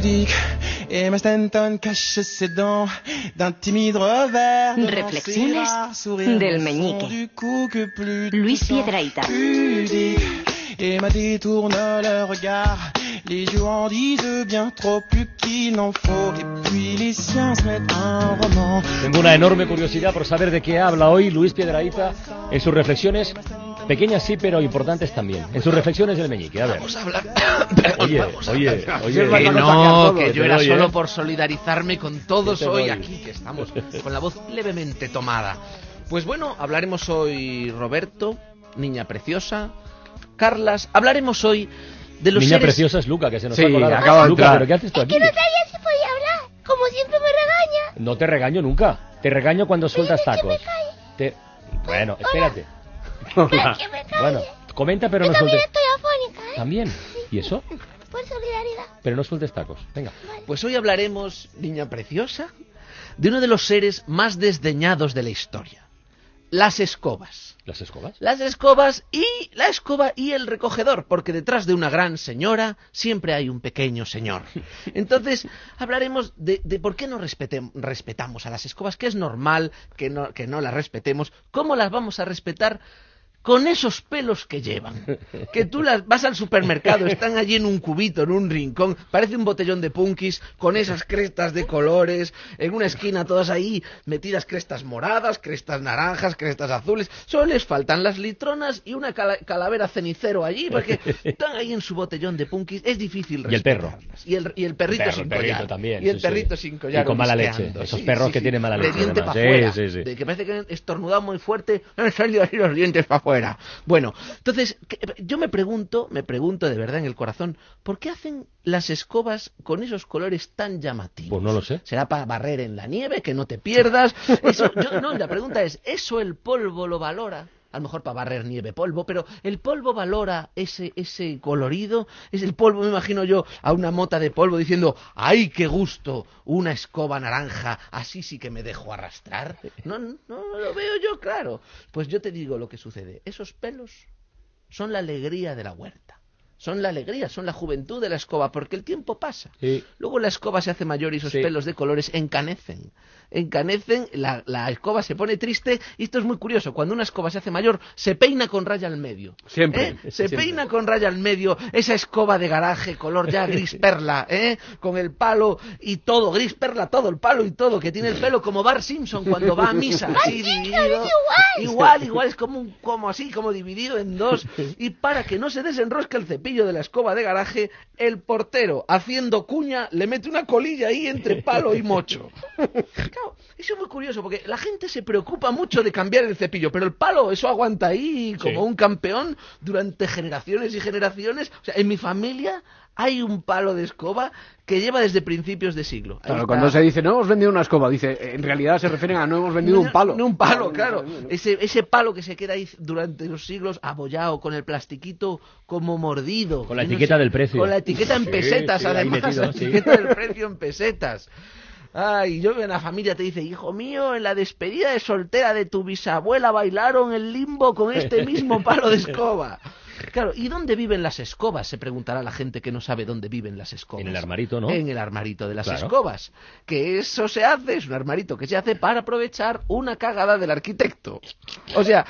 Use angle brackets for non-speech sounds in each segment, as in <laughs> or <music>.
pudique. Et ma Stanton cache ses dents d'un timide revers. Reflexiones del meñique. du cou que plus Luis touchant. Piedrahita. Pudique. Et ma détourne le regard. Les yeux en disent bien trop plus qu'il n'en faut. Et puis les siens se mettent un roman. Tengo una enorme curiosidad por saber de qué habla hoy Luis Piedrahita en sus reflexiones, pequeñas sí, pero importantes también, en sus reflexiones del meñique. A ver. Vamos a hablar. <coughs> Oye, oye, oye, Que no, que yo era solo ¿eh? por solidarizarme con todos hoy aquí, que estamos <laughs> con la voz levemente tomada. Pues bueno, hablaremos hoy, Roberto, niña preciosa, Carlas, hablaremos hoy de los Niña seres... preciosa es Luca, que se nos Sí, ha colado. acaba de Luca, entrar. ¿pero qué haces tú aquí? Que no sabía si podía hablar. Como siempre me regaña. No te regaño nunca. Te regaño cuando sueltas Dile que me tacos. Te... Bueno, espérate. Hola. Que me calle. Bueno, comenta, pero Yo no también sueltes. estoy afónica, ¿eh? ¿También? ¿Y eso? <laughs> Por solidaridad. Pero no sueltes tacos. Venga. Pues hoy hablaremos, niña preciosa, de uno de los seres más desdeñados de la historia. Las escobas. ¿Las escobas? Las escobas y la escoba y el recogedor, porque detrás de una gran señora siempre hay un pequeño señor. <laughs> Entonces, hablaremos de, de por qué no respetamos a las escobas, que es normal que no, que no las respetemos, cómo las vamos a respetar con esos pelos que llevan. Que tú las vas al supermercado, están allí en un cubito, en un rincón, parece un botellón de punkis, con esas crestas de colores, en una esquina todas ahí metidas crestas moradas, crestas naranjas, crestas azules. Solo les faltan las litronas y una cala- calavera cenicero allí, porque están ahí en su botellón de punkis. Es difícil Y el perro. Y el, y el perrito Perro, sin el perrito collar. también, y el sí, sí. perrito sin collar. Y con mala leche. Esos perros que tienen mala De leche, diente además. para Sí, afuera. sí, sí. De que parece que han estornudado muy fuerte, <laughs> han salido así los dientes para afuera. Bueno, entonces, yo me pregunto, me pregunto de verdad en el corazón, ¿por qué hacen las escobas con esos colores tan llamativos? Pues no lo sé. ¿Será para barrer en la nieve, que no te pierdas? Eso, yo- no, la pregunta es, ¿eso el polvo lo valora? A lo mejor para barrer nieve, polvo, pero ¿el polvo valora ese, ese colorido? Es el polvo, me imagino yo, a una mota de polvo diciendo, ¡ay, qué gusto! Una escoba naranja, así sí que me dejo arrastrar. No, no, no lo veo yo claro. Pues yo te digo lo que sucede. Esos pelos son la alegría de la huerta. Son la alegría, son la juventud de la escoba, porque el tiempo pasa. Sí. Luego la escoba se hace mayor y esos Sí. pelos de colores encanecen. Encanecen, la, la escoba se pone triste y esto es muy curioso. Cuando una escoba se hace mayor, se peina con raya al medio. Siempre, ¿Eh? Se siempre. peina con raya al medio, esa escoba de garaje, color ya <laughs> gris perla, ¿eh? con el palo y todo, gris perla, todo, el palo y todo, que tiene el pelo como Bart Simpson cuando va a misa, <laughs> así dividido. Igual, igual, es como, un, como así, como dividido en dos. <laughs> Y para que no se desenrosque el cepillo de la escoba de garaje, el portero, haciendo cuña, le mete una colilla ahí entre palo y mocho. <laughs> Claro, eso es muy curioso, porque la gente se preocupa mucho de cambiar el cepillo, pero el palo, eso aguanta ahí como Sí. un campeón durante generaciones y generaciones. O sea, en mi familia hay un palo de escoba que lleva desde principios de siglo. Ahí Claro, está. cuando se dice no hemos vendido una escoba, dice en realidad se refieren a no hemos vendido un palo. No, un palo, claro. Ese, ese palo que se queda ahí durante los siglos abollado con el plastiquito como mordido. Con la etiqueta sé, del precio. Con la etiqueta en Sí, pesetas, sí, además. metido, la sí. etiqueta del precio en pesetas. Ay, yo en la familia te dice, hijo mío, en la despedida de soltera de tu bisabuela bailaron el limbo con este mismo palo de escoba. <laughs> Claro, ¿y dónde viven las escobas? Se preguntará la gente que no sabe dónde viven las escobas. En el armarito, ¿no? En el armarito de las Claro. escobas. Que eso se hace, es un armarito que se hace para aprovechar una cagada del arquitecto. O sea,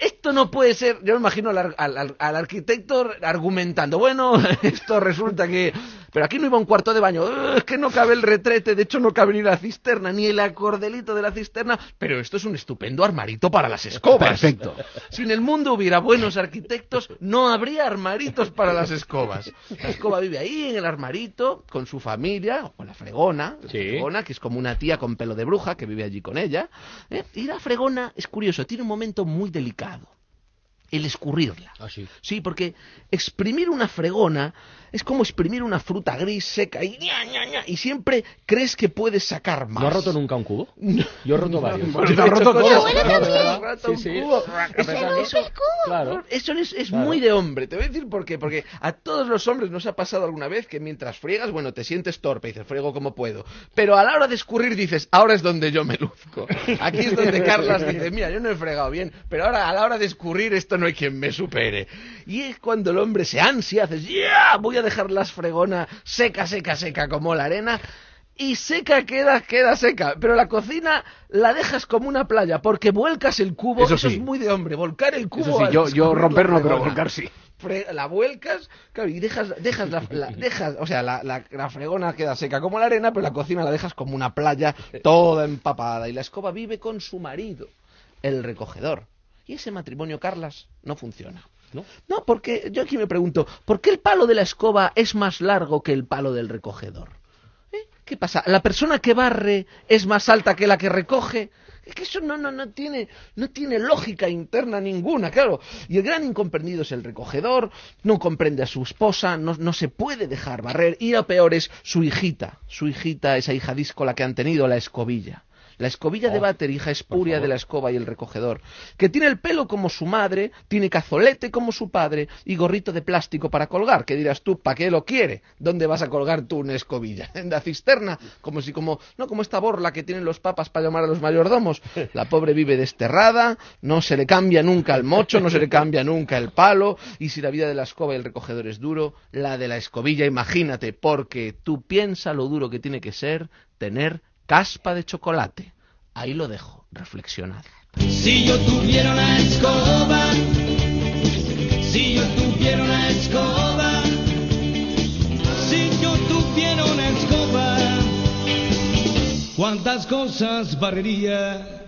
esto no puede ser, yo me imagino al- al arquitecto argumentando, bueno, <laughs> esto resulta que, pero aquí no iba un cuarto de baño, "Ugh, es que no cabe el retrete, de hecho no cabe ni la cisterna, ni el acordelito de la cisterna, pero esto es un estupendo armarito para las escobas. Perfecto. Si en el mundo hubiera buenos arquitectos, no habría armaritos para las escobas. La escoba vive ahí en el armarito con su familia, o con la fregona, la Sí. fregona, que es como una tía con pelo de bruja que vive allí con ella. ¿eh? Y la fregona, es curioso, tiene un momento muy delicado. El escurrirla. Ah, sí. Sí, porque exprimir una fregona es como exprimir una fruta gris seca y, ña, ña, ña, y siempre crees que puedes sacar más. ¿No has roto nunca un cubo? Yo he roto <laughs> varios. Bueno, Yo te has he roto cosas- todo. Bueno, ¿verdad? también. Roto un Sí, sí. cubo. Eso- Apretando. eso- Claro. eso es, es Claro. muy de hombre. Te voy a decir por qué. Porque a todos los hombres nos ha pasado alguna vez que mientras friegas, bueno, te sientes torpe y dices, friego como puedo. Pero a la hora de escurrir dices, ahora es donde yo me luzco. Aquí es donde <laughs> Carlas dice, mira, yo no he fregado bien, pero ahora a la hora de escurrir esto no hay quien me supere. Y es cuando el hombre se ansia, haces, ya, voy a dejar la fregona seca, seca, seca como la arena. Y seca queda, queda seca. Pero la cocina la dejas como una playa porque vuelcas el cubo. Eso Eso, sí. es muy de hombre, volcar el cubo. Eso sí, al yo, yo romper no, pero volcar sí. La vuelcas, claro, y dejas, dejas la, la- dejas, o sea, la, la- la fregona queda seca como la arena, pero la cocina la dejas como una playa toda empapada. Y la escoba vive con su marido, el recogedor. Ese matrimonio, Carlas, no funciona. ¿No? Porque yo aquí me pregunto, ¿por qué el palo de la escoba es más largo que el palo del recogedor? ¿Eh? ¿Qué pasa? ¿La persona que barre es más alta que la que recoge? Es que eso no, no, no, tiene, no tiene lógica interna ninguna, claro. Y el gran incomprendido es el recogedor, no comprende a su esposa, no, no se puede dejar barrer. Y lo peor es su hijita, su hijita, esa hija díscola que han tenido, la escobilla. La escobilla de Oh, váter, hija espuria de la escoba y el recogedor, que tiene el pelo como su madre, tiene cazolete como su padre y gorrito de plástico para colgar. Que dirás tú, ¿para qué lo quiere? ¿Dónde vas a colgar tú una escobilla? <laughs> ¿En la cisterna? Como si como, no como esta borla que tienen los papas para llamar a los mayordomos. <laughs> La pobre vive desterrada, no se le cambia nunca el mocho, no se le cambia nunca el palo, y si la vida de la escoba y el recogedor es duro, la de la escobilla, imagínate, porque tú piensa lo duro que tiene que ser tener caspa de chocolate. Ahí lo dejo, reflexionad. Si yo tuviera una escoba, si yo tuviera una escoba, si yo tuviera una escoba, cuántas cosas barrería.